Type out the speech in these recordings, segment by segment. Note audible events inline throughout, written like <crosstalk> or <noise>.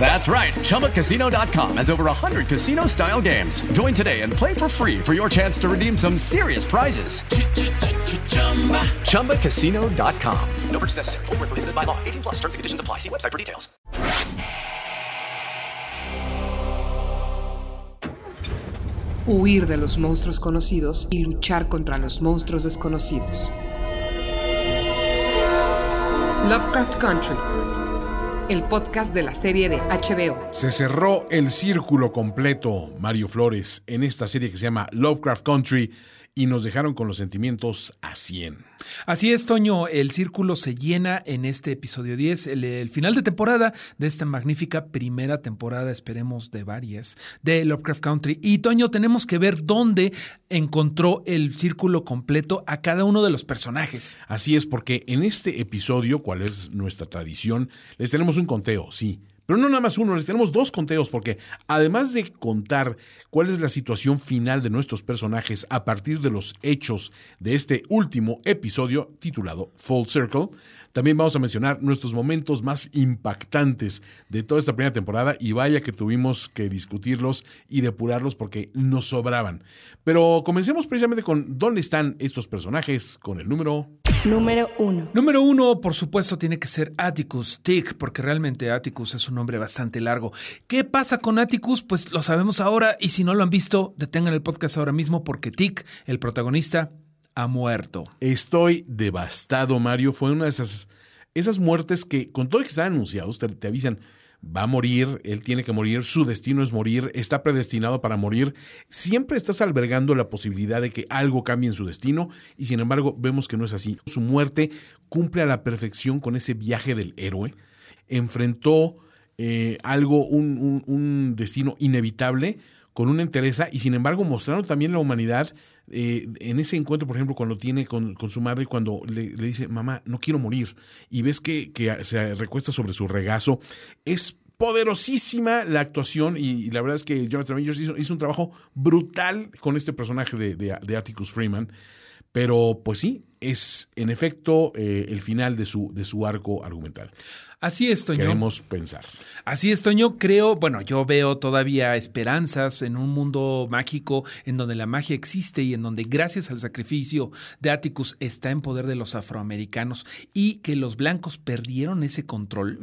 That's right. ChumbaCasino.com has over 100 casino style games. Join today and play for free for your chance to redeem some serious prizes. ChumbaCasino.com. No purchase necessary. Full prohibited by law. 18 plus terms and conditions apply. See website for details. Huir de los monstruos conocidos y luchar contra los monstruos desconocidos. Lovecraft Country el podcast de la serie de HBO. Se cerró el círculo completo, Mario Flores, en esta serie que se llama Lovecraft Country y nos dejaron con los sentimientos a 100. Así es, Toño, el círculo se llena en este episodio 10, el, final de temporada de esta magnífica primera temporada, esperemos de varias, de Lovecraft Country. Y Toño, tenemos que ver dónde encontró el círculo completo a cada uno de los personajes. Así es, porque en este episodio, cuál es nuestra tradición, les tenemos un conteo, sí pero no nada más uno, les tenemos dos conteos porque además de contar cuál es la situación final de nuestros personajes a partir de los hechos de este último episodio titulado Full Circle, también vamos a mencionar nuestros momentos más impactantes de toda esta primera temporada y vaya que tuvimos que discutirlos y depurarlos porque nos sobraban. Pero comencemos precisamente con dónde están estos personajes con el número Número uno. Número uno, por supuesto, tiene que ser Atticus Tick, porque realmente Atticus es un nombre bastante largo. ¿Qué pasa con Atticus? Pues lo sabemos ahora, y si no lo han visto, detengan el podcast ahora mismo, porque Tick, el protagonista, ha muerto. Estoy devastado, Mario. Fue una de esas, esas muertes que, con todo que están anunciados, te avisan va a morir, él tiene que morir, su destino es morir, está predestinado para morir, siempre estás albergando la posibilidad de que algo cambie en su destino y sin embargo vemos que no es así. Su muerte cumple a la perfección con ese viaje del héroe, enfrentó eh, algo, un, un, destino inevitable con una entereza y sin embargo mostraron también la humanidad eh, en ese encuentro, por ejemplo, cuando tiene con, su madre, cuando le, dice, mamá, no quiero morir, y ves que, se recuesta sobre su regazo, es poderosísima la actuación y, la verdad es que Jonathan Majors hizo, hizo, un trabajo brutal con este personaje de Atticus Freeman. Pero pues sí, es en efecto eh, el final de su, de su arco argumental. Así es, Toño. Queremos pensar. Así es, Toño. Creo, bueno, yo veo todavía esperanzas en un mundo mágico en donde la magia existe y en donde gracias al sacrificio de Atticus está en poder de los afroamericanos y que los blancos perdieron ese control.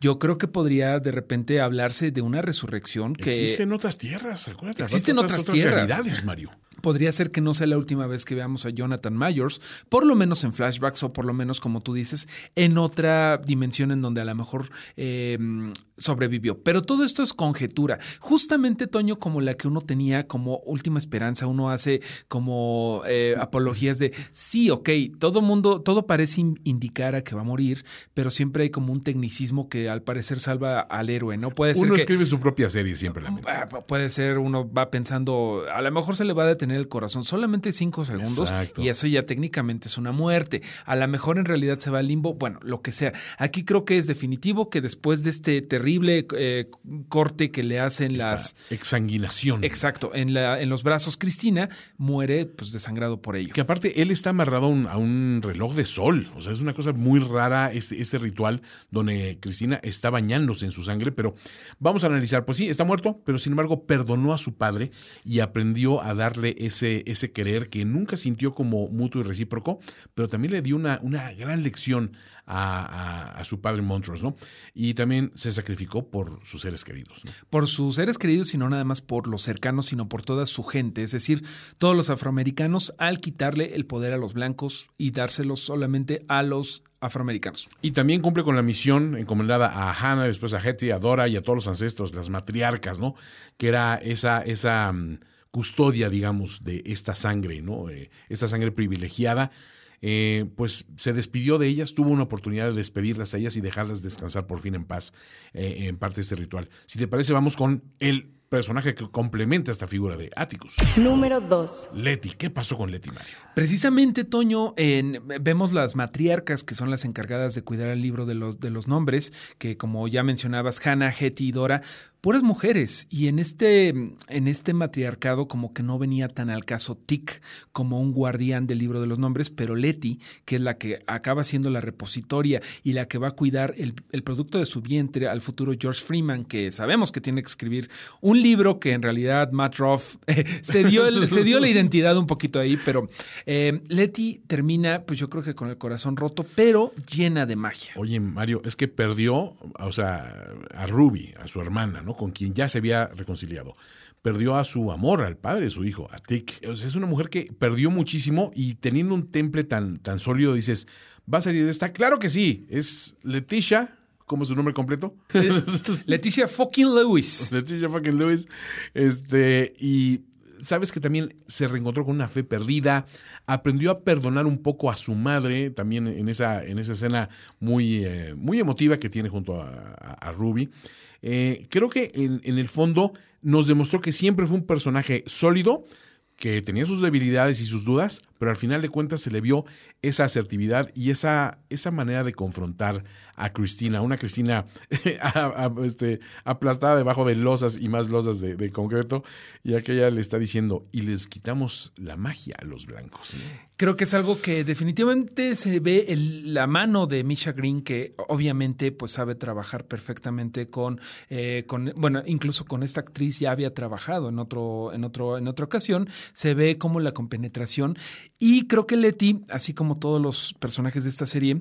Yo creo que podría de repente hablarse de una resurrección que... Existen otras tierras, acuérdate. Existen otras, otras, tierras. realidades, Mario podría ser que no sea la última vez que veamos a Jonathan Myers, por lo menos en flashbacks o por lo menos, como tú dices, en otra dimensión en donde a lo mejor em, sobrevivió. Pero todo esto es conjetura. Justamente, Toño, como la que uno tenía como última esperanza, uno hace como eh, apologías de sí, ok, todo mundo, todo parece indicar a que va a morir, pero siempre hay como un tecnicismo que al parecer salva al héroe, ¿no? Puede ser. Uno escribe su propia serie siempre. La ah, puede ser, uno va pensando, a lo mejor se le va a detener el corazón solamente cinco segundos y eso ya técnicamente es una muerte. A lo mejor en realidad se va al limbo, bueno, lo que sea. Aquí creo que es definitivo que después de este terrible eh, corte que le hacen las... Exsanguinación. Exacto, en, la, en los brazos Cristina muere pues desangrado por ello. Que aparte él está amarrado a un, reloj de sol, o sea, es una cosa muy rara este, este ritual donde Cristina está bañándose en su sangre, pero vamos a analizar, pues sí, está muerto, pero sin embargo perdonó a su padre y aprendió a darle ese, ese querer que nunca sintió como mutuo y recíproco, pero también le dio una, una gran lección a, su padre Montrose, ¿no? Y también se sacrificó por sus seres queridos. Por sus seres queridos y no nada más por los cercanos, sino por toda su gente, es decir, todos los afroamericanos al quitarle el poder a los blancos y dárselo solamente a los afroamericanos. Y también cumple con la misión encomendada a Hannah, después a Hetty, a Dora y a todos los ancestros, las matriarcas, ¿no? Que era esa, esa mm, custodia, digamos, de esta sangre, ¿no? Eh, esta sangre privilegiada. Eh, pues se despidió de ellas, tuvo una oportunidad de despedirlas a ellas y dejarlas descansar por fin en paz eh, en parte de este ritual. Si te parece, vamos con el personaje que complementa esta figura de Atticus. Número 2. Letty, ¿qué pasó con Letty Mario? Precisamente, Toño, en- vemos las matriarcas que son las encargadas de cuidar el libro de los, de los nombres, que como ya mencionabas, Hannah, Hetty y Dora, puras mujeres. Y en este, en este matriarcado como que no venía tan al caso Tic como un guardián del libro de los nombres, pero Letty, que es la que acaba siendo la repositoria y la que va a cuidar el, el producto de su vientre al futuro George Freeman, que sabemos que tiene que escribir un libro que en realidad Matt Ruff eh, se, dio se dio la identidad un poquito ahí, pero eh, Letty termina, pues yo creo que con el corazón roto, pero llena de magia. Oye, Mario, es que perdió, o sea, a Ruby, a su hermana, ¿no? Con quien ya se había reconciliado. Perdió a su amor, al padre de su hijo, a Tick. O sea, es una mujer que perdió muchísimo y teniendo un temple tan, tan sólido, dices, ¿va a salir de esta? Claro que sí. Es Leticia, ¿cómo es su nombre completo? <laughs> Leticia fucking Lewis. Leticia fucking Lewis. Este, y sabes que también se reencontró con una fe perdida, aprendió a perdonar un poco a su madre, también en esa, en esa escena muy, eh, muy emotiva que tiene junto a, a- a Ruby. Eh, creo que en, en el fondo nos demostró que siempre fue un personaje sólido, que tenía sus debilidades y sus dudas, pero al final de cuentas se le vio esa asertividad y esa, esa manera de confrontar a Cristina, una Cristina <laughs> este, aplastada debajo de losas y más losas de, de concreto, y aquella le está diciendo, y les quitamos la magia a los blancos. Creo que es algo que definitivamente se ve la mano de Misha Green, que obviamente pues sabe trabajar perfectamente con, eh, con, bueno, incluso con esta actriz ya había trabajado en otro, en otro, en otra ocasión. Se ve como la compenetración. Y creo que Letty, así como todos los personajes de esta serie,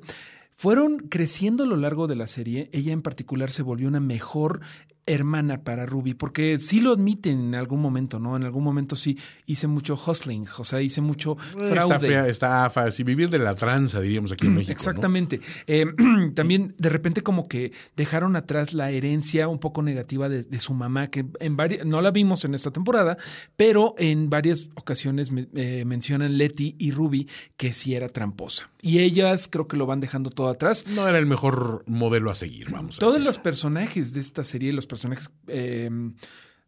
fueron creciendo a lo largo de la serie. Ella en particular se volvió una mejor hermana para Ruby, porque sí lo admiten en algún momento, ¿no? En algún momento sí hice mucho hustling, o sea, hice mucho fraude. Está fea, está fácil vivir de la tranza, diríamos aquí en <clears throat> México. ¿no? Exactamente. Eh, <clears throat> también de repente como que dejaron atrás la herencia un poco negativa de, de su mamá, que en varias, no la vimos en esta temporada, pero en varias ocasiones me- eh, mencionan Letty y Ruby que sí era tramposa. Y ellas creo que lo van dejando todo atrás. No era el mejor modelo a seguir, vamos a Todos los personajes de esta serie, los personajes eh,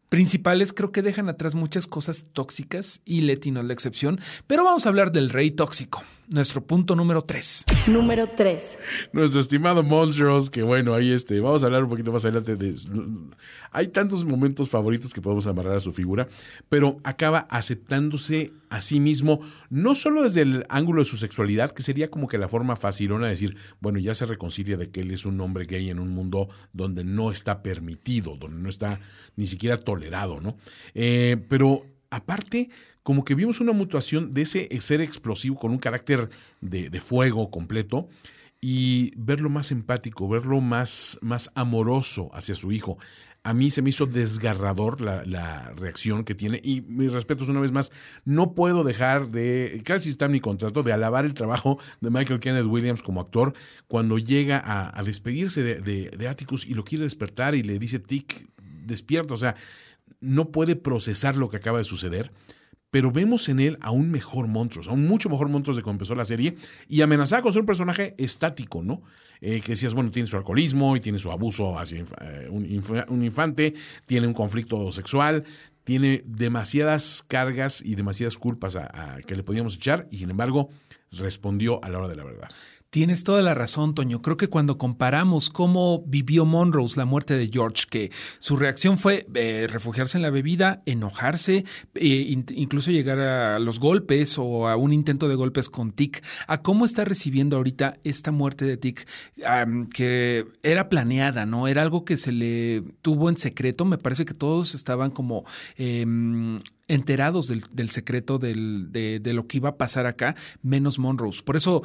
principales, creo que dejan atrás muchas cosas tóxicas y Letty no es la excepción. Pero vamos a hablar del rey tóxico, nuestro punto número 3. Número 3. Nuestro estimado Monstros, que bueno, ahí este, vamos a hablar un poquito más adelante de... Hay tantos momentos favoritos que podemos amarrar a su figura, pero acaba aceptándose a sí mismo, no solo desde el ángulo de su sexualidad, que sería como que la forma facilona de decir, bueno, ya se reconcilia de que él es un hombre gay en un mundo donde no está permitido, donde no está ni siquiera tolerado, ¿no? Eh, pero aparte, como que vimos una mutación de ese ser explosivo con un carácter de, fuego completo y verlo más empático, verlo más, más amoroso hacia su hijo. A mí se me hizo desgarrador la, reacción que tiene y mis respetos una vez más, no puedo dejar de, casi está en mi contrato, de alabar el trabajo de Michael Kenneth Williams como actor cuando llega a, a despedirse de, de- de Atticus y lo quiere despertar y le dice, Tic, despierta, o sea, no puede procesar lo que acaba de suceder pero vemos en él a un mejor monstruo, a un mucho mejor monstruo de cuando empezó la serie, y amenazaba con ser un personaje estático, ¿no? Eh, que decías, bueno, tiene su alcoholismo y tiene su abuso hacia eh, un, inf- un infante, tiene un conflicto sexual, tiene demasiadas cargas y demasiadas culpas a que le podíamos echar, y sin embargo, respondió a la hora de la verdad. Tienes toda la razón, Toño. Creo que cuando comparamos cómo vivió Monrose la muerte de George, que su reacción fue eh, refugiarse en la bebida, enojarse, eh, in- incluso llegar a los golpes o a un intento de golpes con Tick, a cómo está recibiendo ahorita esta muerte de Tick, que era planeada, ¿no? Era algo que se le tuvo en secreto. Me parece que todos estaban como em, enterados del, secreto de, de lo que iba a pasar acá, menos Monrose. Por eso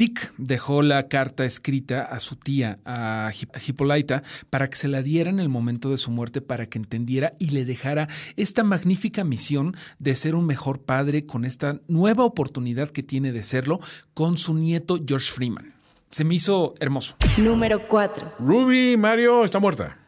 Tick dejó la carta escrita a su tía, a Hippolyta, para que se la diera en el momento de su muerte, para que entendiera y le dejara esta magnífica misión de ser un mejor padre con esta nueva oportunidad que tiene de serlo con su nieto George Freeman. Se me hizo hermoso. Número 4. Ruby Mario está muerta.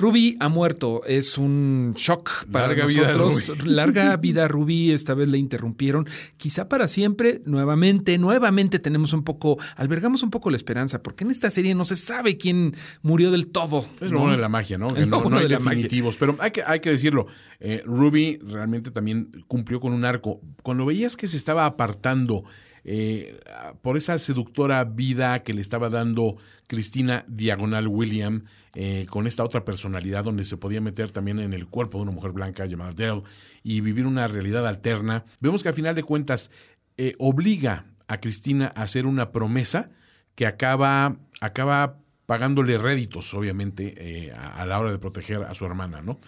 Ruby ha muerto. Es un shock para Larga vida, nosotros. Ruby. <laughs> Larga <laughs> vida, Ruby. Esta vez le interrumpieron. Quizá para siempre, nuevamente, nuevamente tenemos un poco, albergamos un poco la esperanza, porque en esta serie no se sabe quién murió del todo. Es ¿no? lo bueno de la magia, ¿no? Es no, no hay de definitivos, pero hay que, hay que decirlo. eh, Ruby realmente también cumplió con un arco. Cuando veías que se estaba apartando eh, por esa seductora vida que le estaba dando Cristina Diagonal William, eh, con esta otra personalidad donde se podía meter también en el cuerpo de una mujer blanca llamada Dell y vivir una realidad alterna, vemos que al final de cuentas eh, obliga a Cristina a hacer una promesa que acaba, acaba pagándole réditos, obviamente, eh, a la hora de proteger a su hermana, ¿no?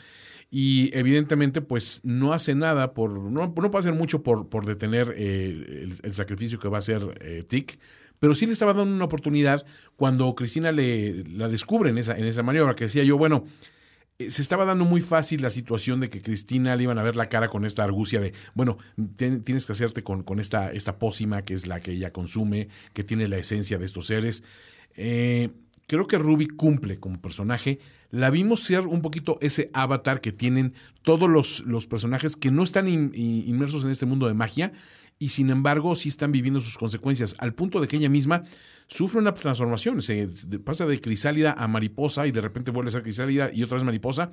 Y evidentemente, pues no hace nada por, no, no puede hacer mucho por, por detener eh, el, sacrificio que va a hacer eh, Tick, pero sí le estaba dando una oportunidad cuando Cristina le, la descubre en esa, en esa maniobra, que decía yo, bueno, eh, se estaba dando muy fácil la situación de que Cristina le iban a ver la cara con esta argucia de, bueno, tienes que hacerte con, con esta, esta pócima que es la que ella consume, que tiene la esencia de estos seres. Eh, creo que Ruby cumple como personaje. La vimos ser un poquito ese avatar que tienen todos los, los personajes que no están in- in- inmersos en este mundo de magia y sin embargo sí están viviendo sus consecuencias, al punto de que ella misma sufre una transformación, se pasa de crisálida a mariposa y de repente vuelve a ser crisálida y otra vez mariposa,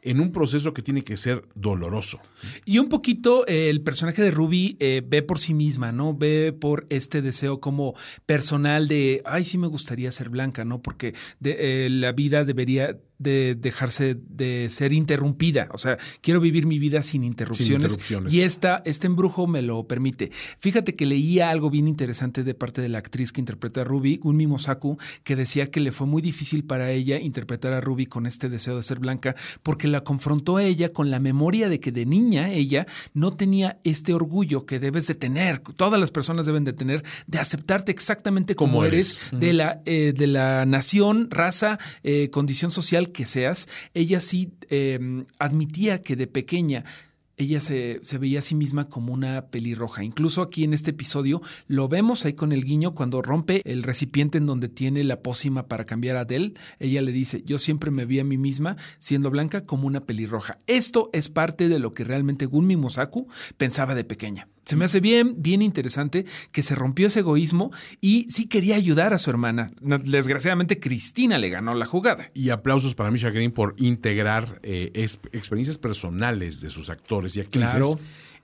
en un proceso que tiene que ser doloroso. Y un poquito eh, el personaje de Ruby eh, ve por sí misma, ¿no? Ve por este deseo como personal de, ay, sí me gustaría ser blanca, ¿no? Porque de- eh, la vida debería de dejarse de ser interrumpida. O sea, quiero vivir mi vida sin interrupciones. interrupciones. Y esta, este embrujo me lo permite. Fíjate que leía algo bien interesante de parte de la actriz que interpreta a Ruby, Gunmi Mosaku, que decía que le fue muy difícil para ella interpretar a Ruby con este deseo de ser blanca, porque la confrontó a ella con la memoria de que de niña ella no tenía este orgullo que debes de tener, todas las personas deben de tener, de aceptarte exactamente como, Como eres, eres. de, la, eh, de la nación, raza, eh, condición social que seas. Ella sí eh, admitía que de pequeña ella se, se veía a sí misma como una pelirroja. Incluso aquí en este episodio lo vemos ahí con el guiño cuando rompe el recipiente en donde tiene la pócima para cambiar a Adele. Ella le dice, yo siempre me vi a mí misma siendo blanca como una pelirroja. Esto es parte de lo que realmente Gunmi Mosaku pensaba de pequeña. Se me hace bien, bien interesante que se rompió ese egoísmo y sí quería ayudar a su hermana. Desgraciadamente Cristina le ganó la jugada. Y aplausos para Misha Green por integrar eh, experiencias personales de sus actores y actrices Claro.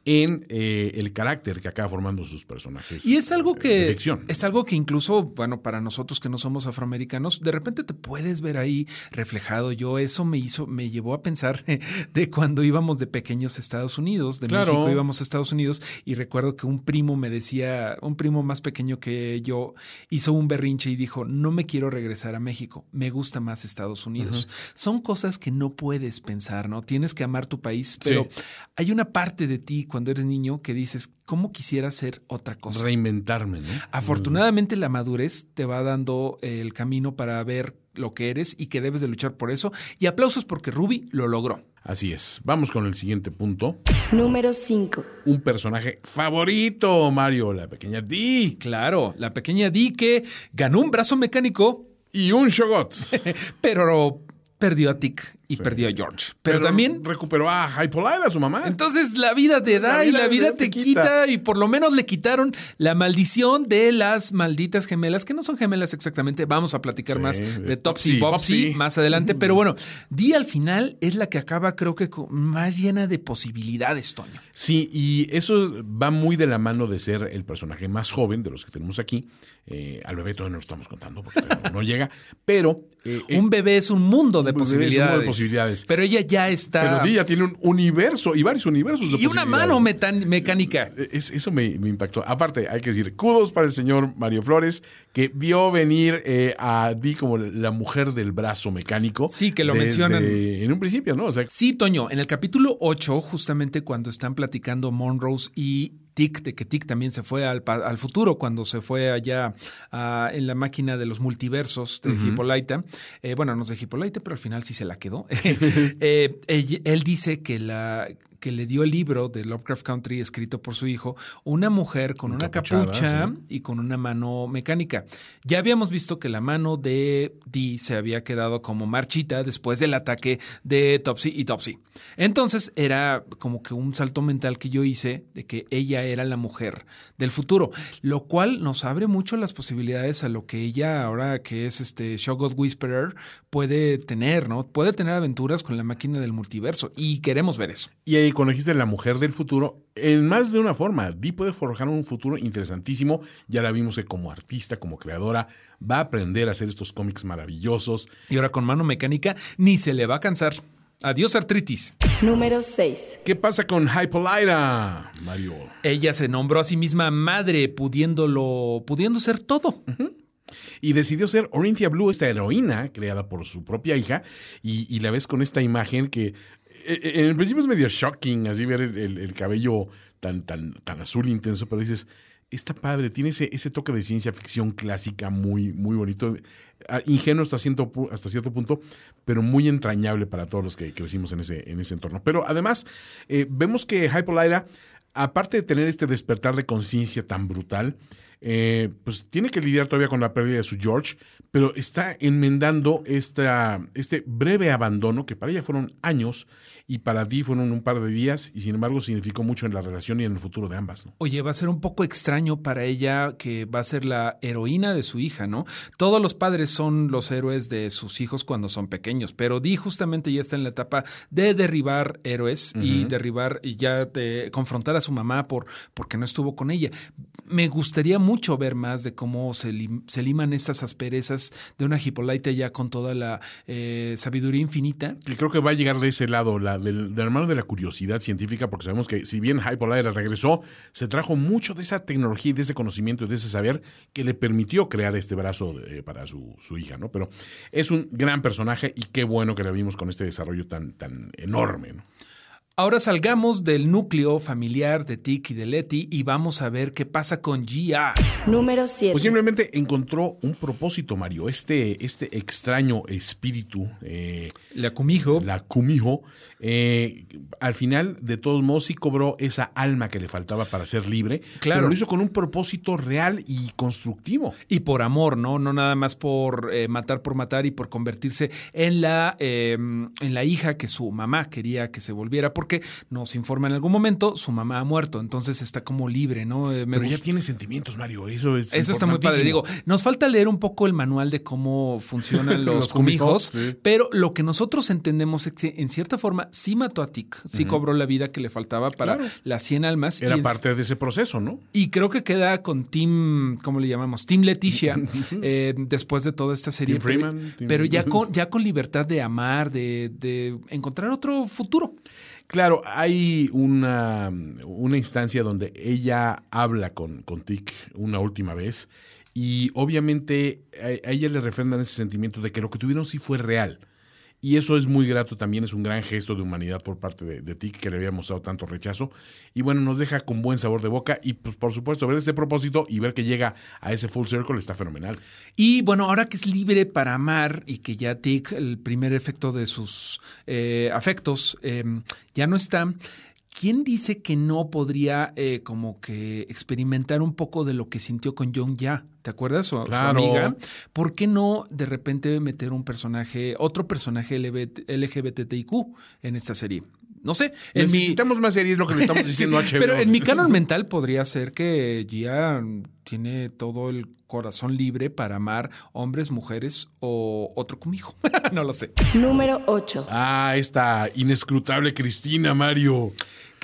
En eh, el carácter que acaba formando sus personajes. Y es algo eh, que ficción. es algo que incluso, bueno, para nosotros que no somos afroamericanos, de repente te puedes ver ahí reflejado. Yo eso me hizo, me llevó a pensar <laughs> de cuando íbamos de pequeños a Estados Unidos, de Claro. México íbamos a Estados Unidos y recuerdo que un primo me decía, un primo más pequeño que yo hizo un berrinche y dijo, no me quiero regresar a México, me gusta más Estados Unidos. Son cosas que no puedes pensar, ¿no? Tienes que amar tu país, pero hay una parte de ti cuando eres niño que dices, ¿cómo quisiera ser otra cosa? Reinventarme, ¿no? Afortunadamente la madurez te va dando el camino para ver lo que eres y que debes de luchar por eso. Y aplausos porque Ruby lo logró. Así es. Vamos con el siguiente punto. Número 5. Un personaje favorito, Mario, la pequeña Dee. Claro, la pequeña Dee que ganó un brazo mecánico, Y un Shogot. <laughs> pero perdió a Tick y perdió a George. Pero, también... recuperó a Hypolite, a su mamá. Entonces la vida te da La y vida la vida te te quita. quita y por lo menos le quitaron la maldición de las malditas gemelas, que no son gemelas exactamente. Vamos a platicar Sí, más de Topsy Bopsy más adelante. Pero bueno, Dee al final es la que acaba creo que más llena de posibilidades, Toño. Sí, y eso va muy de la mano de ser el personaje más joven de los que tenemos aquí. Eh, al bebé todavía no lo estamos contando porque no llega, pero... eh, <laughs> eh, un bebé es un mundo de un bebé es un mundo de posibilidades. Posibilidades. Pero ella ya está... pero ya tiene un universo y varios universos de y una mano mecánica. Es- eso me, me impactó. Aparte, hay que decir, kudos para el señor Mario Flores, que vio venir eh, a Dee como la mujer del brazo mecánico. Sí, que lo desde- mencionan. En un principio, ¿no? O sea, Sí, Toño, en el capítulo 8, justamente cuando están platicando Monrose y Tick, de que Tick también se fue al, al futuro, cuando se fue allá ah, en la máquina de los multiversos de Hippolyta. Eh, bueno, no es de Hippolyta, pero al final sí se la quedó. <laughs> <laughs> Eh, él dice que la que le dio el libro de Lovecraft Country escrito por su hijo, una mujer con una capucha sí. y con una mano mecánica. Ya habíamos visto que la mano de Dee se había quedado como marchita después del ataque de Topsy y Topsy. Entonces era como que un salto mental que yo hice de que ella era la mujer del futuro, lo cual nos abre mucho las posibilidades a lo que ella ahora que es este Shoggoth Whisperer puede tener, ¿no? Puede tener aventuras con la máquina del multiverso y queremos ver eso. Y ahí cuando dijiste la mujer del futuro, en más de una forma, Dee puede forjar un futuro interesantísimo. Ya la vimos que como artista, como creadora, va a aprender a hacer estos cómics maravillosos. Y ahora con mano mecánica ni se le va a cansar. Adiós artritis. Número 6. ¿Qué pasa con Hypolita, Mario? Ella se nombró a sí misma madre, pudiéndolo, pudiendo ser todo. Y decidió ser Orinthia Blue, esta heroína creada por su propia hija. Y, y la ves con esta imagen que en el principio es medio shocking, así ver el, el- el cabello tan, tan, tan azul intenso, pero dices, está padre, tiene ese, ese toque de ciencia ficción clásica muy, muy bonito, Ah, ingenuo hasta cierto, hasta cierto punto, pero muy entrañable para todos los que crecimos en ese, en ese entorno. Pero además, eh, vemos que Hypolita, aparte de tener este despertar de conciencia tan brutal, eh, pues tiene que lidiar todavía con la pérdida de su George, pero está enmendando esta, este breve abandono que para ella fueron años y para Dee fueron un par de días y sin embargo significó mucho en la relación y en el futuro de ambas. ¿no? Oye, va a ser un poco extraño para ella que va a ser la heroína de su hija, ¿no? Todos los padres son los héroes de sus hijos cuando son pequeños, pero Dee justamente ya está en la etapa de derribar héroes y derribar y ya de confrontar a su mamá por porque no estuvo con ella. Me gustaría mucho ver más de cómo se, lim- se liman estas asperezas de una Hippolyta ya con toda la eh, sabiduría infinita. Y creo que va a llegar de ese lado, la, del, hermano de la curiosidad científica, porque sabemos que si bien Hypolita regresó, se trajo mucho de esa tecnología y de ese conocimiento y de ese saber que le permitió crear este brazo eh, para su, su hija, ¿no? Pero es un gran personaje y qué bueno que la vimos con este desarrollo tan, tan enorme, ¿no? Ahora salgamos del núcleo familiar de Tick y de Letty y vamos a ver qué pasa con Gia. Número 7. Pues simplemente encontró un propósito, Mario. Este, este extraño espíritu, eh, La Kumijo. la Kumiho, eh, al final, de todos modos, sí cobró esa alma que le faltaba para ser libre. Claro. Pero lo hizo con un propósito real y constructivo. Y por amor, ¿no? No nada más por eh, matar por matar y por convertirse en la, eh, en la hija que su mamá quería que se volviera, porque nos informa en algún momento, su mamá ha muerto, entonces está como libre, ¿no? Eh, me Pero ya tiene sentimientos, Mario. Eso es Eso está muy padre. Digo, nos falta leer un poco el manual de cómo funcionan <laughs> los, Los cumijos, sí. pero lo que nosotros entendemos es que en cierta forma sí mató a Tic, sí cobró la vida que le faltaba para Claro. las 100 almas. Era es- parte de ese proceso, ¿no? Y creo que queda con Team, ¿cómo le llamamos? Team Leticia, <laughs> eh, después de toda esta serie. Team Freeman, Team- Pero ya con, ya con libertad de amar, de, de encontrar otro futuro. Claro, hay una, una instancia donde ella habla con, con Tic una última vez y obviamente a, a ella le refrendan ese sentimiento de que lo que tuvieron sí fue real. Y eso es muy grato también, es un gran gesto de humanidad por parte de, de que le había mostrado tanto rechazo. Y bueno, nos deja con buen sabor de boca y pues, por supuesto ver este propósito y ver que llega a ese full circle está fenomenal. Y bueno, ahora que es libre para amar y que ya Tic, el primer efecto de sus eh, afectos, eh, ya no está. ¿Quién dice que no podría eh, como que experimentar un poco de lo que sintió con Young Ya? ¿Te acuerdas? Su, su Claro. amiga. ¿Por qué no de repente meter un personaje, otro personaje LGBT LGBTIQ en esta serie? No sé. En mi, Necesitamos más series, lo que le estamos <laughs> diciendo a Sí, HBO. Pero en mi canon mental podría ser que Gia tiene todo el corazón libre para amar hombres, mujeres o otro comijo. <laughs> no lo sé. Número 8. Ah, esta inescrutable Cristina, Mario.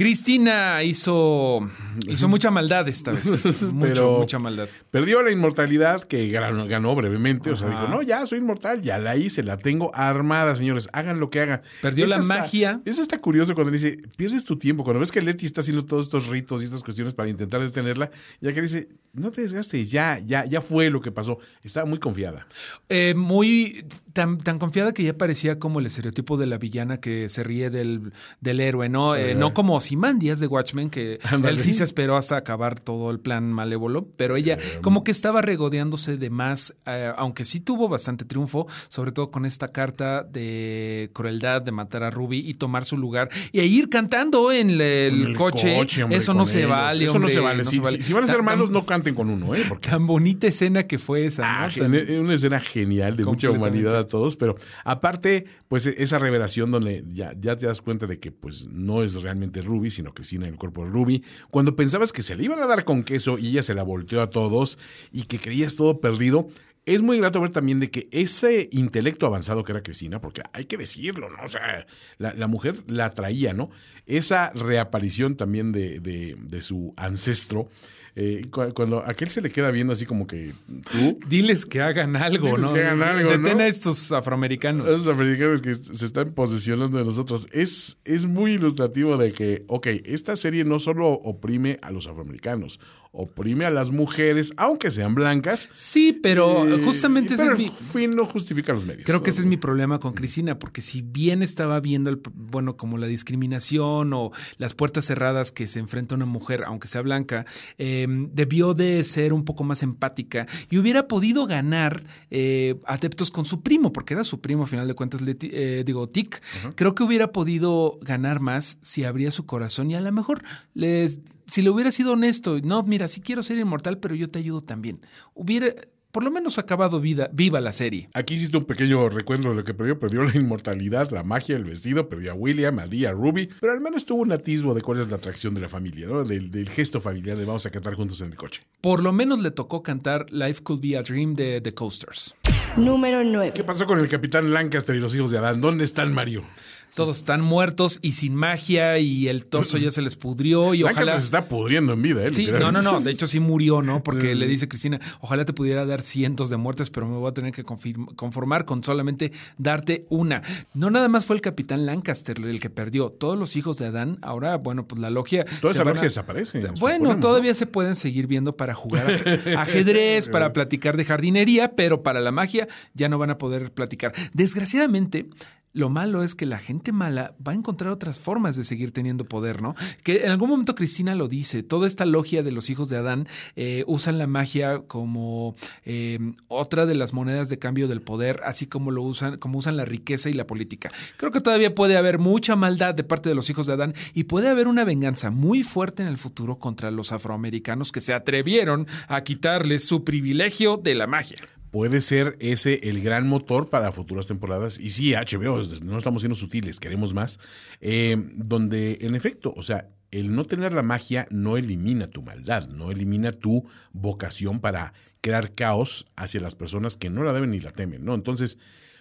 Cristina hizo, hizo mucha maldad esta vez. <laughs> Mucho, Pero mucha maldad. Perdió la inmortalidad que ganó, ganó brevemente. O sea, dijo, no, ya soy inmortal, ya la hice, la tengo armada, señores. Hagan lo que hagan. Perdió Es la hasta- magia. Eso está curioso cuando dice, pierdes tu tiempo. Cuando ves que Leti está haciendo todos estos ritos y estas cuestiones para intentar detenerla, ya que dice, no te desgastes, ya, ya, ya fue lo que pasó. Estaba muy confiada. Eh, muy tan, tan confiada que ya parecía como el estereotipo de la villana que se ríe del, del héroe, ¿no? Eh, no como Ozymandias de Watchmen, que él sí se esperó hasta acabar todo el plan malévolo, pero ella como que estaba regodeándose de más, eh, aunque sí tuvo bastante triunfo, sobre todo con esta carta de crueldad de matar a Ruby y tomar su lugar y ir cantando en el, En el coche. hombre, eso con no se ellos. vale. Eso no hombre, se vale. Si, van a ser malos, no canten con uno, ¿eh? Porque Tan bonita escena que fue esa. Ah, ¿no? Tan- una escena genial de mucha humanidad a todos, pero aparte, pues e- esa revelación donde ya, ya te das cuenta de que pues no es realmente Ruby, sino Cristina en el cuerpo de Ruby, cuando pensabas que se le iban a dar con queso y ella se la volteó a todos y que creías todo perdido. Es muy grato ver también de que ese intelecto avanzado que era Cristina, porque hay que decirlo, ¿no? O sea, la, mujer la traía, ¿no? Esa reaparición también de- de su ancestro, eh, cu- cuando aquel se le queda viendo así como que tú, Diles que hagan algo, Diles ¿no? que hagan algo, Detén ¿no? a estos afroamericanos. esos americanos que se están posesionando de nosotros. Es, es muy ilustrativo de que, ok, esta serie no solo oprime a los afroamericanos, oprime a las mujeres, aunque sean blancas. Sí, pero eh, justamente ese es mi, fin no justifica los medios. Creo que ese es mi problema con Cristina, porque si bien estaba viendo, el, bueno, como la discriminación o las puertas cerradas que se enfrenta una mujer, aunque sea blanca, eh, debió de ser un poco más empática y hubiera podido ganar eh, adeptos con su primo, porque era su primo, a final de cuentas, Leti- eh, digo, Tic. Creo que hubiera podido ganar más si abría su corazón y a lo mejor les, si le hubiera sido honesto, no, mira, sí quiero ser inmortal, pero yo te ayudo también. Hubiera por lo menos acabado vida, viva la serie. Aquí hiciste un pequeño recuento de lo que perdió. Perdió la inmortalidad, la magia, el vestido, perdió a William, a Dee, a Ruby, pero al menos tuvo un atisbo de cuál es la atracción de la familia, ¿no? Del, del gesto familiar de vamos a cantar juntos en el coche. Por lo menos le tocó cantar Life Could Be a Dream de The Coasters. Número 9. ¿Qué pasó con el capitán Lancaster y los hijos de Adán? ¿Dónde están Mario? Todos están muertos y sin magia y el torso ya se les pudrió y ojalá... se está pudriendo en vida, ¿eh? Sí, no, no, no. De hecho, sí murió, ¿no? Porque le dice Cristina, ojalá te pudiera dar cientos de muertes, pero me voy a tener que conformar con solamente darte una. No nada más fue el capitán Lancaster el que perdió. Todos los hijos de Adán, ahora, bueno, pues la logia. Toda esa logia desaparece, O sea, suponemos, Bueno, ¿no? todavía se pueden seguir viendo para jugar aj- <laughs> ajedrez, para platicar de jardinería, pero para la magia ya no van a poder platicar. Desgraciadamente. Lo malo es que la gente mala va a encontrar otras formas de seguir teniendo poder, ¿no? Que en algún momento Cristina lo dice, toda esta logia de los hijos de Adán eh, usan la magia como eh, otra de las monedas de cambio del poder, así como lo usan, como usan la riqueza y la política. Creo que todavía puede haber mucha maldad de parte de los hijos de Adán y puede haber una venganza muy fuerte en el futuro contra los afroamericanos que se atrevieron a quitarles su privilegio de la magia. Puede ser ese el gran motor para futuras temporadas. Y sí, HBO, no estamos siendo sutiles, queremos más. Eh, donde, en efecto, o sea, el no tener la magia no elimina tu maldad, no elimina tu vocación para crear caos hacia las personas que no la deben ni la temen, ¿no? Entonces,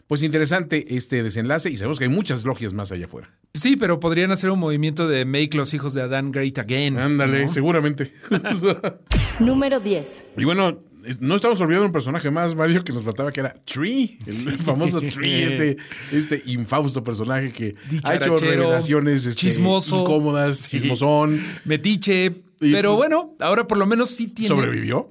pues interesante este desenlace y sabemos que hay muchas logias más allá afuera. Sí, pero podrían hacer un movimiento de make los hijos de Adán great again. Ándale, ¿no? seguramente. <laughs> <laughs> Número 10. y bueno, no estamos olvidando un personaje más, Mario, que nos faltaba, que era Tree, el famoso <laughs> Tree, este, este infausto personaje que ha hecho revelaciones este, chismoso. incómodas, Sí. chismosón. Metiche. Y, pero pues, bueno, ahora por lo menos sí tiene. Sobrevivió,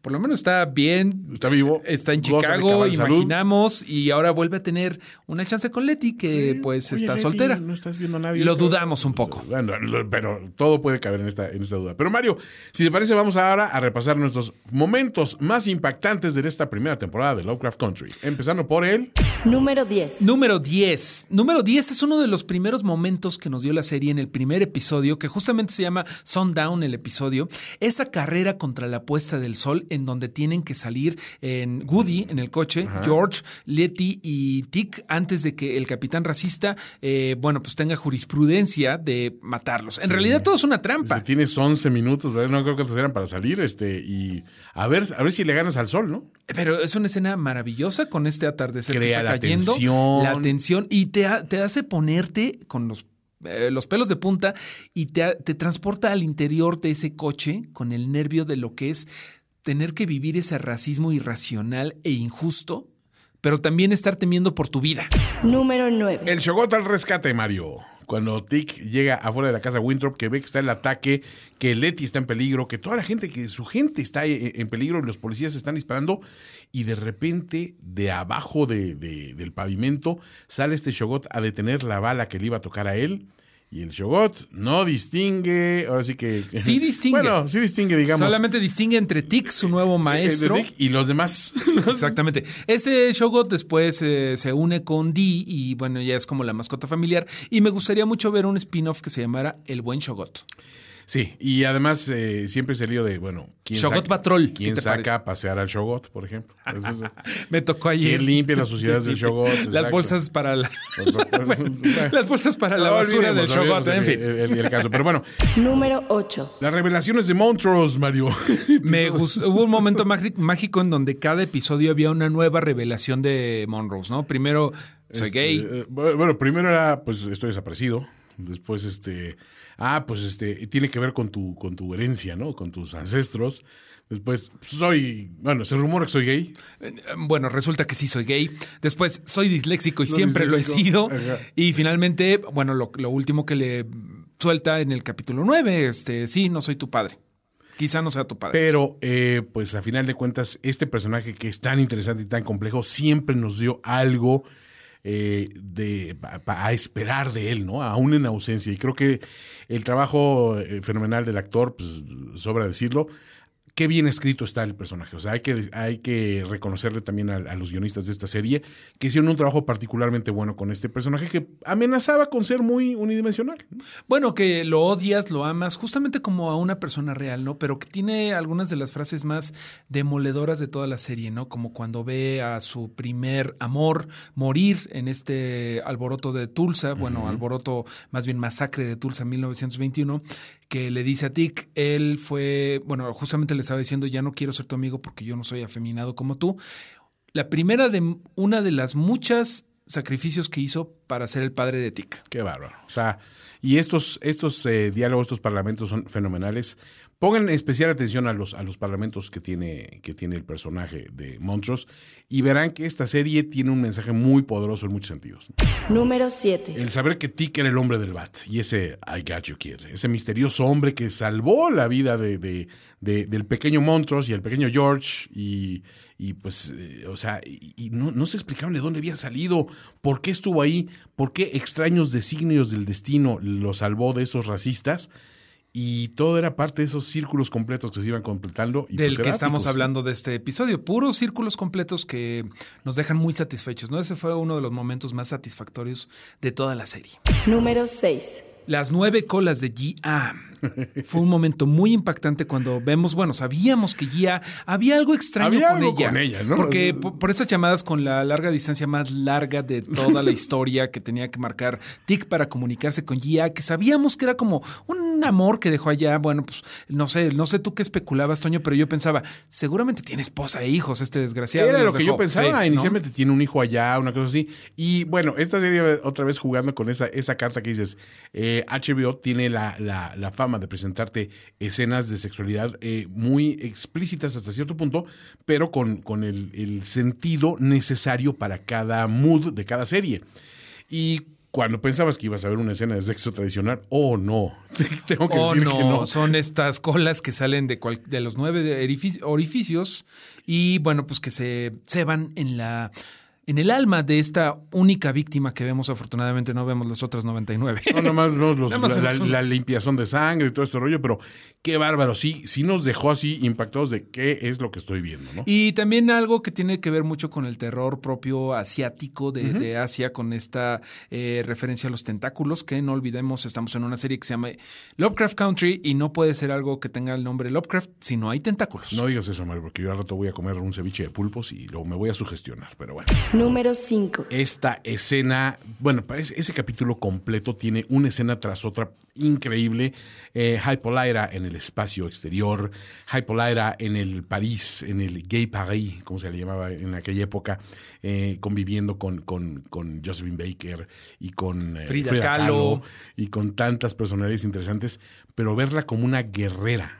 Por lo menos está bien. está vivo. Está en Chicago, salud. imaginamos, y ahora vuelve a tener una chance con Letty, que pues Oye, está Leti, soltera. No estás viendo a nadie. Lo dudamos un poco. Bueno, lo- pero todo puede caber en esta, en esta duda. Pero Mario, si te parece, vamos ahora a repasar nuestros momentos más impactantes de esta primera temporada de Lovecraft Country. Empezando por el... Número 10. Número 10. Número 10 es uno de los primeros momentos que nos dio la serie en el primer episodio, que justamente se llama Sundown el episodio. Esa carrera contra la puesta del sol en donde tienen que salir en Woody, en el coche, George, Letty y Tick, antes de que el capitán racista, eh, bueno, pues tenga jurisprudencia de matarlos. En realidad todo es una trampa. Si tienes 11 minutos, ¿verdad? no creo que eran para salir, este, y a ver, a ver si le ganas al sol, ¿no? Pero es una escena maravillosa con este atardecer que está la cayendo. tensión. La tensión. Y te, te hace ponerte con los, eh, los pelos de punta y te, te transporta al interior de ese coche con el nervio de lo que es tener que vivir ese racismo irracional e injusto, pero también estar temiendo por tu vida. Número 9. El Shogot al rescate, Mario. Cuando Tick llega afuera de la casa Winthrop, que ve que está el ataque, que Letty está en peligro, que toda la gente, que su gente está e- en peligro y los policías están disparando, y de repente, de abajo de- de- del pavimento, sale este Shogot a detener la bala que le iba a tocar a él, Y el Shogot no distingue, ahora sí que... Sí distingue. Bueno, sí distingue, digamos. Solamente distingue entre Tic, su nuevo maestro. de Dick y los demás. <laughs> Exactamente. Ese Shogot después eh, se une con Dee y bueno, ya es como la mascota familiar. Y me gustaría mucho ver un spin-off que se llamara El Buen Shogot. Sí, y además eh, siempre se lío de, bueno, ¿quién Shogot saca, Patrol, ¿qué ¿Quién te saca parece? a pasear al Shogot, por ejemplo? Es- <laughs> Me tocó ayer. ¿Quién limpia las <laughs> suciedades del Shogot? Las bolsas para la, Bueno, las bolsas para la basura del Shogot. En el- fin. El, el caso. Pero bueno, Número 8. las revelaciones de Montrose, Mario. <laughs> Me gustó- hubo un momento mágico en donde cada episodio había una nueva revelación de Monrose, ¿no? Primero, soy Este, gay. eh, bueno, primero era, pues, estoy desaparecido. Después, este, ah, pues, este, tiene que ver con tu, con tu herencia, ¿no? Con tus ancestros. Después, soy, bueno, se rumora que soy gay. Eh, Bueno, resulta que sí soy gay. Después, soy disléxico y No, siempre lo he sido. Ajá. Y finalmente, bueno, lo, lo último que le suelta en el capítulo 9, este, sí, no soy tu padre. Quizá no sea tu padre. Pero, eh, pues, a final de cuentas, este personaje que es tan interesante y tan complejo siempre nos dio algo eh, de, pa- a esperar de él, ¿no? Aún en ausencia. Y creo que el trabajo eh, fenomenal del actor, pues, sobra decirlo. Qué bien escrito está el personaje. O sea, hay que, hay que reconocerle también a, a los guionistas de esta serie que hicieron un trabajo particularmente bueno con este personaje que amenazaba con ser muy unidimensional. ¿no? Bueno, que lo odias, lo amas, justamente como a una persona real, ¿no? Pero que tiene algunas de las frases más demoledoras de toda la serie, ¿no? Como cuando ve a su primer amor morir en este alboroto de Tulsa, bueno, alboroto, más bien masacre de Tulsa en 1921, que le dice a Tick, él fue, bueno, justamente le estaba diciendo, ya no quiero ser tu amigo porque yo no soy afeminado como tú. La primera de una de las muchas sacrificios que hizo para ser el padre de Tick. Qué bárbaro. O sea, y estos, estos eh, diálogos, estos parlamentos son fenomenales. Pongan especial atención a los, a los parlamentos que tiene, que tiene el personaje de Montrose y verán que esta serie tiene un mensaje muy poderoso en muchos sentidos. Número 7. El saber que Tick era el hombre del bat y ese I got you kid, ese misterioso hombre que salvó la vida de, de- de- del pequeño Montrose y el pequeño George y, y pues, eh, o sea, y, y no, no se explicaron de dónde había salido, por qué estuvo ahí, por qué extraños designios del destino lo salvó de esos racistas. Y todo era parte de esos círculos completos que se iban completando. Y del pues, que estamos eráticos. hablando de este episodio. Puros círculos completos que nos dejan muy satisfechos, ¿no? Ese fue uno de los momentos más satisfactorios de toda la serie. Número 6. Las nueve colas de Gia. Fue un momento muy impactante cuando vemos, bueno, sabíamos que Gia había algo extraño Había con, algo ella, con ella, ¿no? Porque por, por esas llamadas con la larga distancia más larga de <laughs> toda la historia que tenía que marcar Tic para comunicarse con Gia, que sabíamos que era como un amor que dejó allá. Bueno, pues no sé, no sé tú qué especulabas, Toño, pero yo pensaba, seguramente tiene esposa e hijos este desgraciado. Era lo que yo pensaba. Sí, ¿no? Inicialmente tiene un hijo allá, una cosa así. Y bueno, esta serie otra vez jugando con esa, esa carta que dices, eh, HBO tiene la, la- la fama de presentarte escenas de sexualidad eh, muy explícitas hasta cierto punto, pero con, con el, el sentido necesario para cada mood de cada serie. Y cuando pensabas que ibas a ver una escena de sexo tradicional, oh no, <laughs> tengo que Oh, decir no, que no. son estas colas que salen de, cual- de los nueve orifici- orificios y bueno, pues que se ceban en la en el alma de esta única víctima que vemos. Afortunadamente no vemos las otras 99. No, nomás <laughs> los- los- Nada más la, la- vemos la limpiación de sangre y todo este rollo, pero qué bárbaro. Sí, sí nos dejó así impactados de qué es lo que estoy viendo, ¿no? Y también algo que tiene que ver mucho con el terror propio asiático de, de Asia, con esta eh, referencia a los tentáculos, que no olvidemos, estamos en una serie que se llama Lovecraft Country y no puede ser algo que tenga el nombre Lovecraft si no hay tentáculos. No digas eso, Mario, porque yo al rato voy a comer un ceviche de pulpos y luego me voy a sugestionar, pero bueno. Número 5. Esta escena, bueno, parece- ese capítulo completo tiene una escena tras otra increíble. Eh, Hypolira en el espacio exterior, Hypolira en el París, en el Gay Paris, como se le llamaba en aquella época, eh, conviviendo con, con, con Josephine Baker y con eh, Frida Kahlo. y con tantas personalidades interesantes, pero verla como una guerrera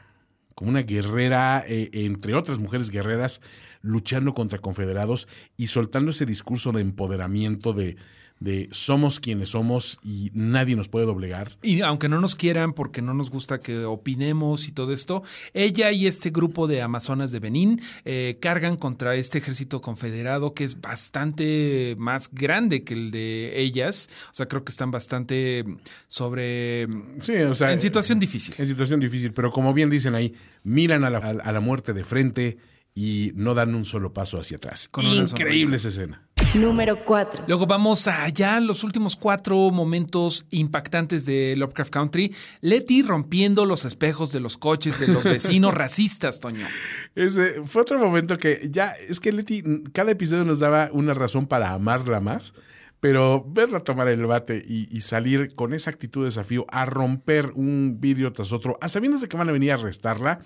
como una guerrera, eh, entre otras mujeres guerreras, luchando contra confederados y soltando ese discurso de empoderamiento de, de somos quienes somos y nadie nos puede doblegar. Y aunque no nos quieran porque no nos gusta que opinemos y todo esto, ella y este grupo de amazonas de Benín eh, cargan contra este ejército confederado que es bastante más grande que el de ellas. O sea, creo que están bastante sobre... Sí, o sea, en situación difícil. En situación difícil, pero como bien dicen ahí, miran a la, a la muerte de frente y no dan un solo paso hacia atrás. Con Increíble esa escena. Número 4. Luego vamos allá los últimos cuatro momentos impactantes de Lovecraft Country. Letty rompiendo los espejos de los coches de los <laughs> vecinos racistas, Toño. Ese fue otro momento que ya, es que Letty, cada episodio nos daba una razón para amarla más. Pero verla tomar el bate y, y, salir con esa actitud de desafío a romper un vidrio tras otro, a sabiéndose que van a venir a arrestarla,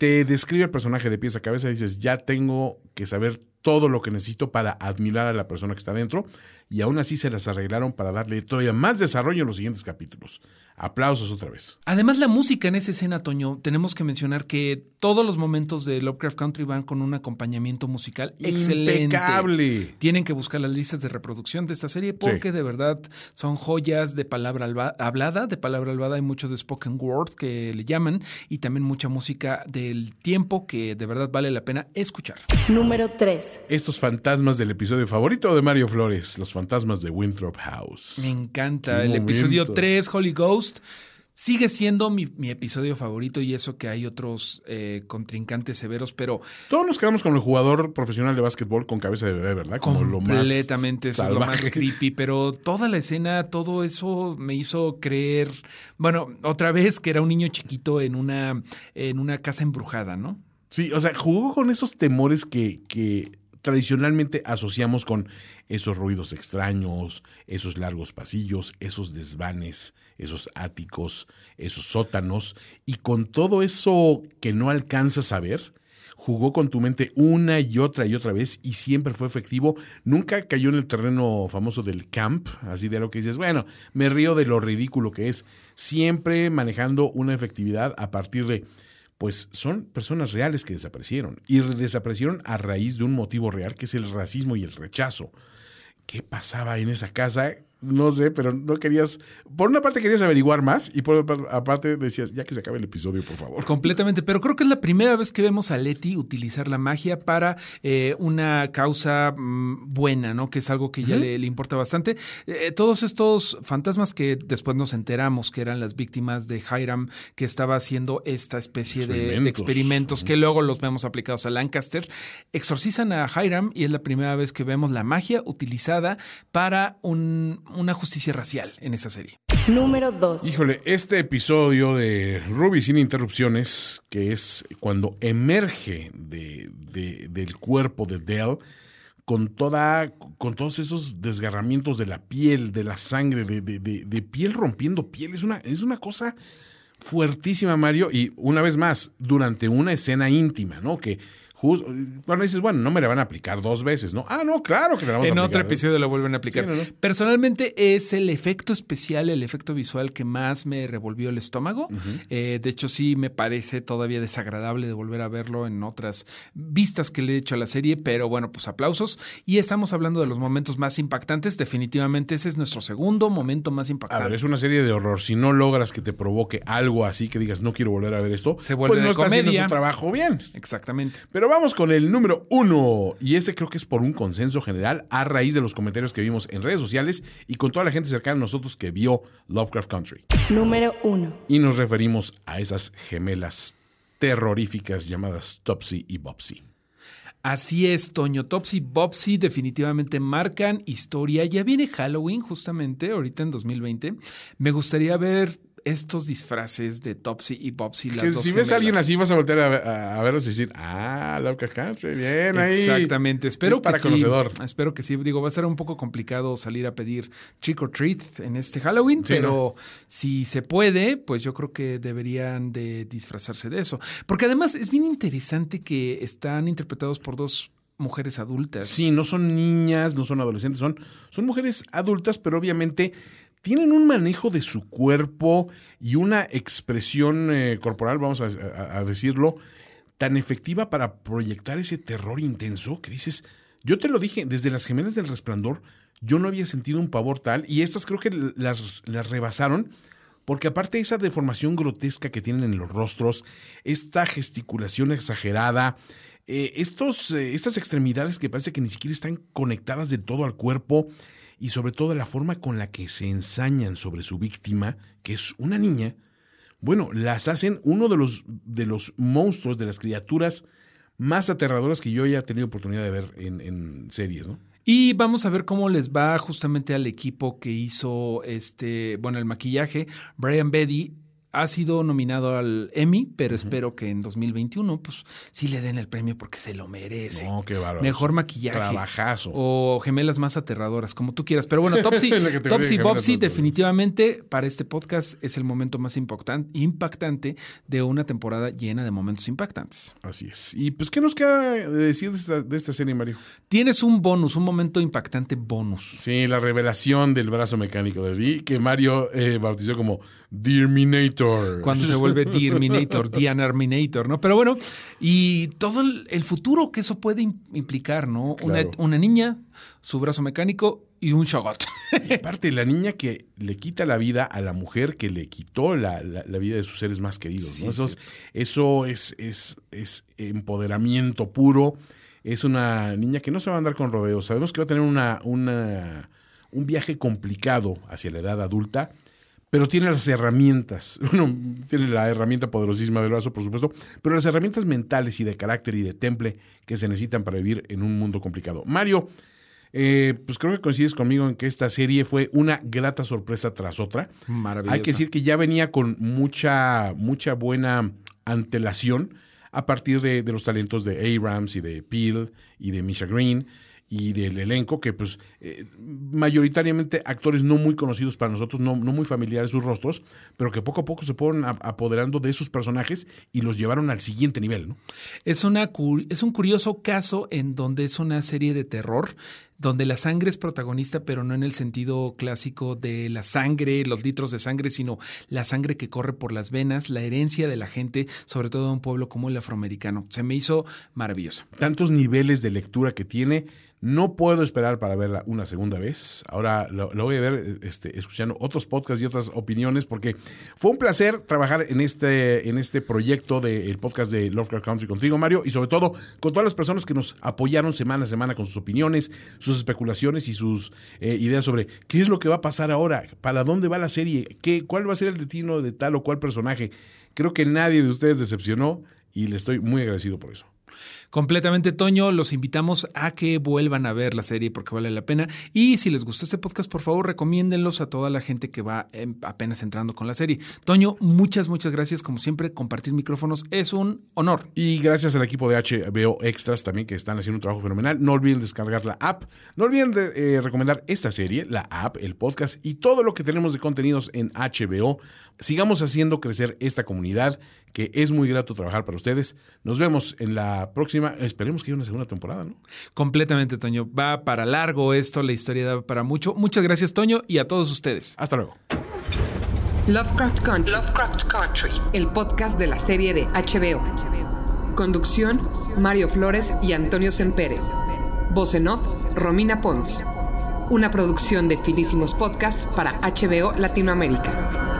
te describe el personaje de pies a cabeza y dices, ya tengo que saber todo lo que necesito para admirar a la persona que está dentro y aún así se las arreglaron para darle todavía más desarrollo en los siguientes capítulos. Aplausos otra vez. Además, la música en esa escena, Toño, tenemos que mencionar que todos los momentos de Lovecraft Country van con un acompañamiento musical excelente. Impecable. Tienen que buscar las listas de reproducción de esta serie porque sí. de verdad son joyas de palabra hablada, de palabra hablada, hay mucho de spoken word que le llaman y también mucha música del tiempo que de verdad vale la pena escuchar. Número 3. Estos fantasmas del episodio favorito de Mario Flores, los fantasmas de Winthrop House. Me encanta. El episodio 3, Holy Ghost. Sigue siendo mi, mi, episodio favorito y eso que hay otros eh, contrincantes severos, pero... Todos nos quedamos con el jugador profesional de básquetbol con cabeza de bebé, ¿verdad? Como completamente, lo más eso es lo más creepy, pero toda la escena, todo eso me hizo creer, bueno, otra vez que era un niño chiquito en una, en una casa embrujada, ¿no? Sí, o sea, jugó con esos temores que, que tradicionalmente asociamos con esos ruidos extraños, esos largos pasillos, esos desvanes, esos áticos, esos sótanos, y con todo eso que no alcanzas a ver, jugó con tu mente una y otra y otra vez y siempre fue efectivo. Nunca cayó en el terreno famoso del camp, así de lo que dices, bueno, me río de lo ridículo que es, siempre manejando una efectividad a partir de pues son personas reales que desaparecieron y desaparecieron a raíz de un motivo real que es el racismo y el rechazo. ¿Qué pasaba en esa casa? No sé, pero no querías. Por una parte querías averiguar más y por otra parte decías, ya que se acabe el episodio, por favor. Completamente, pero creo que es la primera vez que vemos a Letty utilizar la magia para eh, una causa mmm, buena, ¿no? Que es algo que ya uh -huh. le, le, importa bastante. Eh, todos estos fantasmas que después nos enteramos que eran las víctimas de Hiram, que estaba haciendo esta especie de, de, experimentos que luego los vemos aplicados a Lancaster, exorcizan a Hiram y es la primera vez que vemos la magia utilizada para un una justicia racial en esa serie. Número 2. Híjole, este episodio de Ruby sin interrupciones, que es cuando emerge de, de, del cuerpo de Dell, con toda, con todos esos desgarramientos de la piel, de la sangre, de, de piel rompiendo piel, es una, es una cosa fuertísima, Mario, y una vez más, durante una escena íntima, ¿no? Que Just, cuando dices, bueno, no me la van a aplicar dos veces, ¿no? Ah, no, claro que la vamos en a aplicar. En otro episodio la vuelven a aplicar. Sí, no, no. Personalmente es el efecto especial, el efecto visual que más me revolvió el estómago. Uh -huh. eh, de hecho, sí me parece todavía desagradable de volver a verlo en otras vistas que le he hecho a la serie, pero bueno, pues aplausos. Y estamos hablando de los momentos más impactantes. Definitivamente ese es nuestro segundo momento más impactante. A ver, es una serie de horror. Si no logras que te provoque algo así que digas, no quiero volver a ver esto, se vuelve pues no de está comedia. haciendo su trabajo bien. Exactamente. Pero vamos con el número uno. Y ese creo que es por un consenso general a raíz de los comentarios que vimos en redes sociales y con toda la gente cercana a nosotros que vio Lovecraft Country. Número uno. Y nos referimos a esas gemelas terroríficas llamadas Topsy y Bopsy. Así es, Toño. Topsy y Bopsy definitivamente marcan historia. Ya viene Halloween, justamente, ahorita en 2020. Me gustaría ver estos disfraces de Topsy y Bopsy. Las que dos si ves a alguien así, vas a voltear a, a, a verlos y decir, ah, Lovecraft Country, bien ahí. Exactamente. Espero es para que conocedor. Sí. Espero que sí. Digo, va a ser un poco complicado salir a pedir trick or treat en este Halloween, Sí, pero si se puede, pues yo creo que deberían de disfrazarse de eso. Porque además es bien interesante que están interpretados por dos mujeres adultas. Sí, no son niñas, no son adolescentes, son, son mujeres adultas, pero obviamente tienen un manejo de su cuerpo y una expresión eh, corporal, vamos a, decirlo, tan efectiva para proyectar ese terror intenso que dices, yo te lo dije, desde las gemelas del resplandor, yo no había sentido un pavor tal y estas creo que las, las rebasaron porque aparte de esa deformación grotesca que tienen en los rostros, esta gesticulación exagerada, eh, estos, eh, estas extremidades que parece que ni siquiera están conectadas de todo al cuerpo y sobre todo la forma con la que se ensañan sobre su víctima, que es una niña, bueno, las hacen uno de los, de los monstruos, de las criaturas más aterradoras que yo haya tenido oportunidad de ver en, en series, ¿no? Y vamos a ver cómo les va justamente al equipo que hizo este, bueno, el maquillaje. Brian Betty ha sido nominado al Emmy, pero espero que en 2021 pues sí le den el premio porque se lo merece. No, qué bárbaro. Mejor maquillaje. Trabajazo. O gemelas más aterradoras, como tú quieras. Pero bueno, Topsy, Topsy Bobsy definitivamente para este podcast es el momento más impactan- impactante de una temporada llena de momentos impactantes. Así es. Y pues, ¿qué nos queda de decir de esta, de esta serie, Mario? Tienes un bonus, un momento impactante bonus. Sí, la revelación del brazo mecánico de Dee, que Mario eh, bautizó como <laughs> Cuando se vuelve Terminator, <laughs> Terminator, ¿no? Pero bueno, y todo el, futuro que eso puede im- implicar, ¿no? Una, Claro. una niña, su brazo mecánico y un shogot. Y aparte, la niña que le quita la vida a la mujer que le quitó la, la- la vida de sus seres más queridos. ¿no? Eso, es, eso es, es, es empoderamiento puro. Es una niña que no se va a andar con rodeos. Sabemos que va a tener una, una, un viaje complicado hacia la edad adulta, pero tiene las herramientas. <laughs> Bueno, tiene la herramienta poderosísima del brazo, por supuesto, pero las herramientas mentales y de carácter y de temple que se necesitan para vivir en un mundo complicado. Mario, eh, pues creo que coincides conmigo en que esta serie fue una grata sorpresa tras otra. Maravillosa. Hay que decir que ya venía con mucha, mucha buena antelación a partir de, de los talentos de Abrams y de Peel y de Misha Green y del elenco, que pues eh, mayoritariamente actores no muy conocidos para nosotros, no, no muy familiares sus rostros, pero que poco a poco se fueron apoderando de sus personajes y los llevaron al siguiente nivel, ¿no? Es, una, es un curioso caso en donde es una serie de terror, donde la sangre es protagonista, pero no en el sentido clásico de la sangre, los litros de sangre, sino la sangre que corre por las venas, la herencia de la gente, sobre todo de un pueblo como el afroamericano. Se me hizo maravilloso. tantos niveles de lectura que tiene. No puedo esperar para verla una segunda vez. Ahora lo, voy a ver este, escuchando otros podcasts y otras opiniones porque fue un placer trabajar en este, en este proyecto del podcast de Lovecraft Country contigo, Mario, y sobre todo con todas las personas que nos apoyaron semana a semana con sus opiniones, sus especulaciones y sus eh, ideas sobre qué es lo que va a pasar ahora, para dónde va la serie, qué, cuál va a ser el destino de tal o cual personaje. Creo que nadie de ustedes decepcionó y le estoy muy agradecido por eso. Completamente, Toño. Los invitamos a que vuelvan a ver la serie porque vale la pena. Y si les gustó este podcast, por favor, recomiéndenlos a toda la gente que va em, apenas entrando con la serie. Toño, muchas, muchas gracias. Como siempre, compartir micrófonos es un honor. Y gracias al equipo de HBO Extras también que están haciendo un trabajo fenomenal. No olviden descargar la app. No olviden de, eh, recomendar esta serie, la app, el podcast y todo lo que tenemos de contenidos en HBO. Sigamos haciendo crecer esta comunidad que es muy grato trabajar para ustedes. Nos vemos en la próxima. Esperemos que haya una segunda temporada, ¿no? Completamente, Toño. Va para largo esto, la historia da para mucho. Muchas gracias, Toño, y a todos ustedes. Hasta luego. Lovecraft Country. Lovecraft Country. El podcast de la serie de HBO. Conducción: Mario Flores y Antonio Sempere. Voz en off: Romina Pons. Una producción de Finísimos Podcasts para HBO Latinoamérica.